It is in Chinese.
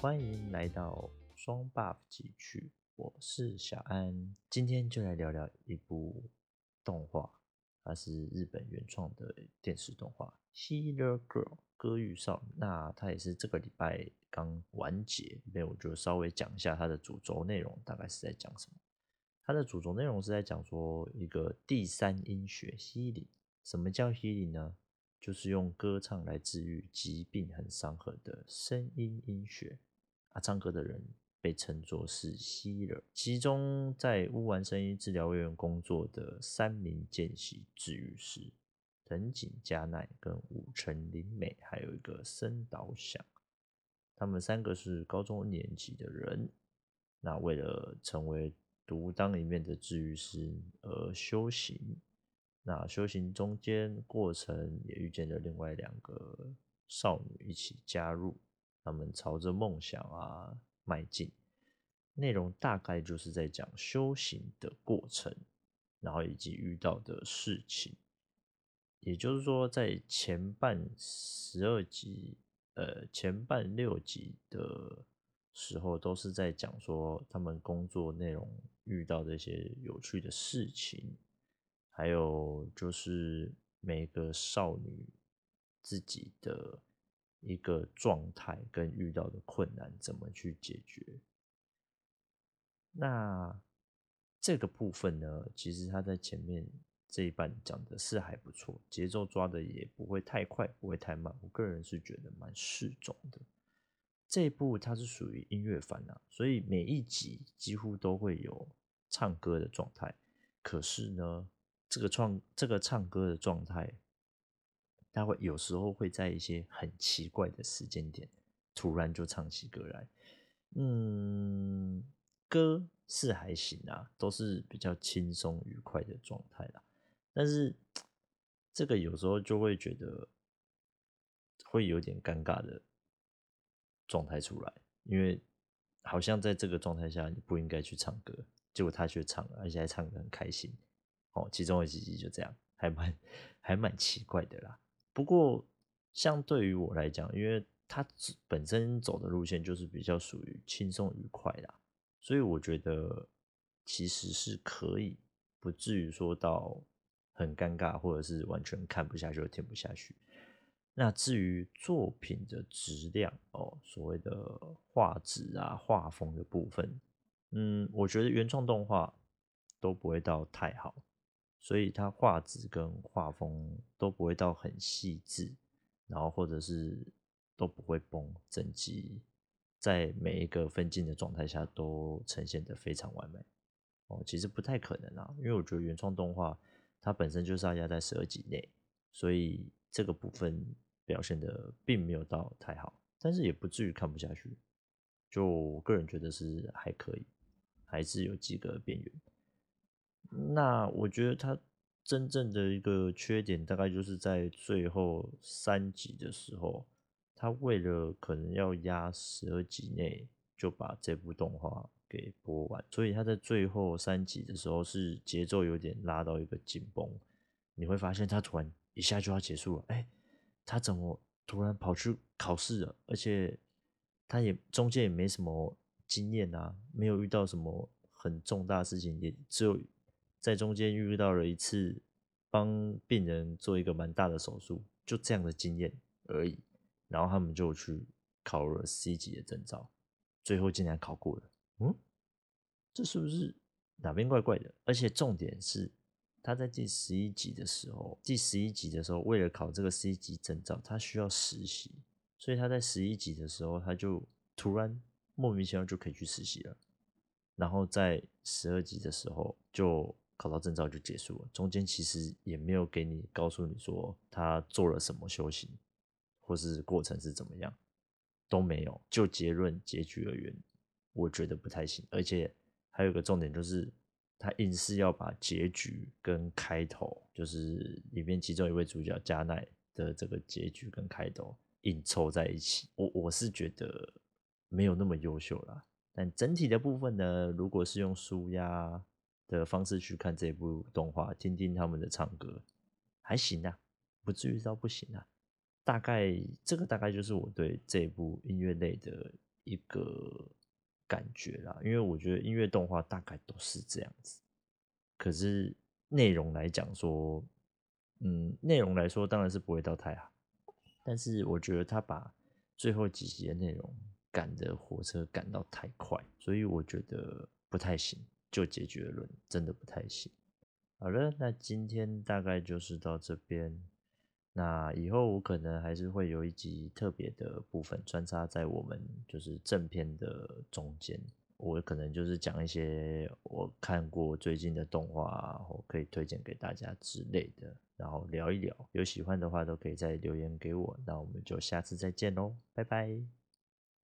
欢迎来到双 buff 集区，我是小安，今天就来聊聊一部动画，它是日本原创的电视动画《Healer Girl》歌玉少女。那它也是这个礼拜刚完结，那我就稍微讲一下它的主轴内容，大概是在讲什么？它的主轴内容是在讲说一个第三音学 Healing。什么叫 Healing 呢？就是用歌唱来治愈疾病很伤痕的声音音学。啊，唱歌的人被称作是 healer，其中在乌丸声音治疗院工作的三名见习治愈师藤井加奈跟武城绫美，还有一个森岛响，他们三个是高中年级的人。那为了成为独当一面的治愈师而修行，那修行中间过程也遇见了另外两个少女一起加入。他们朝着梦想啊迈进，内容大概就是在讲修行的过程，然后以及遇到的事情。也就是说，在前半十二集，呃，前半六集的时候，都是在讲说他们工作内容遇到的一些有趣的事情，还有就是每个少女自己的。一个状态跟遇到的困难怎么去解决？那这个部分呢，其实他在前面这一半讲的是还不错，节奏抓的也不会太快，不会太慢。我个人是觉得蛮适中的。这一部它是属于音乐番啊，所以每一集几乎都会有唱歌的状态。可是呢，这个创这个唱歌的状态。他会有时候会在一些很奇怪的时间点，突然就唱起歌来。嗯，歌是还行啊，都是比较轻松愉快的状态啦。但是这个有时候就会觉得会有点尴尬的状态出来，因为好像在这个状态下你不应该去唱歌，结果他却唱了，而且还唱得很开心。哦，其中有几集就这样，还蛮还蛮奇怪的啦。不过，相对于我来讲，因为他本身走的路线就是比较属于轻松愉快啦，所以我觉得其实是可以，不至于说到很尴尬，或者是完全看不下去、听不下去。那至于作品的质量哦，所谓的画质啊、画风的部分，嗯，我觉得原创动画都不会到太好。所以它画质跟画风都不会到很细致，然后或者是都不会崩，整集在每一个分镜的状态下都呈现得非常完美。哦，其实不太可能啊，因为我觉得原创动画它本身就是要压在十二集内，所以这个部分表现得并没有到太好，但是也不至于看不下去。就我个人觉得是还可以，还是有几个边缘。那我觉得他真正的一个缺点，大概就是在最后三集的时候，他为了可能要压十二集内就把这部动画给播完，所以他在最后三集的时候是节奏有点拉到一个紧绷。你会发现他突然一下就要结束了，哎，他怎么突然跑去考试了？而且他也中间也没什么经验啊，没有遇到什么很重大事情，也只有。在中间遇到了一次帮病人做一个蛮大的手术，就这样的经验而已。然后他们就去考了 C 级的证照，最后竟然考过了。嗯，这是不是哪边怪怪的？而且重点是，他在第十一集的时候，第十一集的时候，为了考这个 C 级证照，他需要实习，所以他在十一集的时候，他就突然莫名其妙就可以去实习了。然后在十二集的时候就。考到证照就结束了，中间其实也没有给你告诉你说他做了什么修行，或是过程是怎么样，都没有。就结论结局而言，我觉得不太行。而且还有一个重点就是，他硬是要把结局跟开头，就是里面其中一位主角加奈的这个结局跟开头硬凑在一起，我我是觉得没有那么优秀啦。但整体的部分呢，如果是用书压的方式去看这部动画，听听他们的唱歌，还行啊，不至于到不行啊。大概这个大概就是我对这部音乐类的一个。感觉啦，因为我觉得音乐动画大概都是这样子。可是内容来讲说，嗯，内容来说当然是不会到太好。但是我觉得他把最后几集的内容赶的火车赶到太快，所以我觉得不太行。就结局论，真的不太行。好了，那今天大概就是到这边。那以后我可能还是会有一集特别的部分穿插在我们就是正片的中间，我可能就是讲一些我看过最近的动画，我可以推荐给大家之类的，然后聊一聊。有喜欢的话都可以再留言给我，那我们就下次再见喽，拜拜。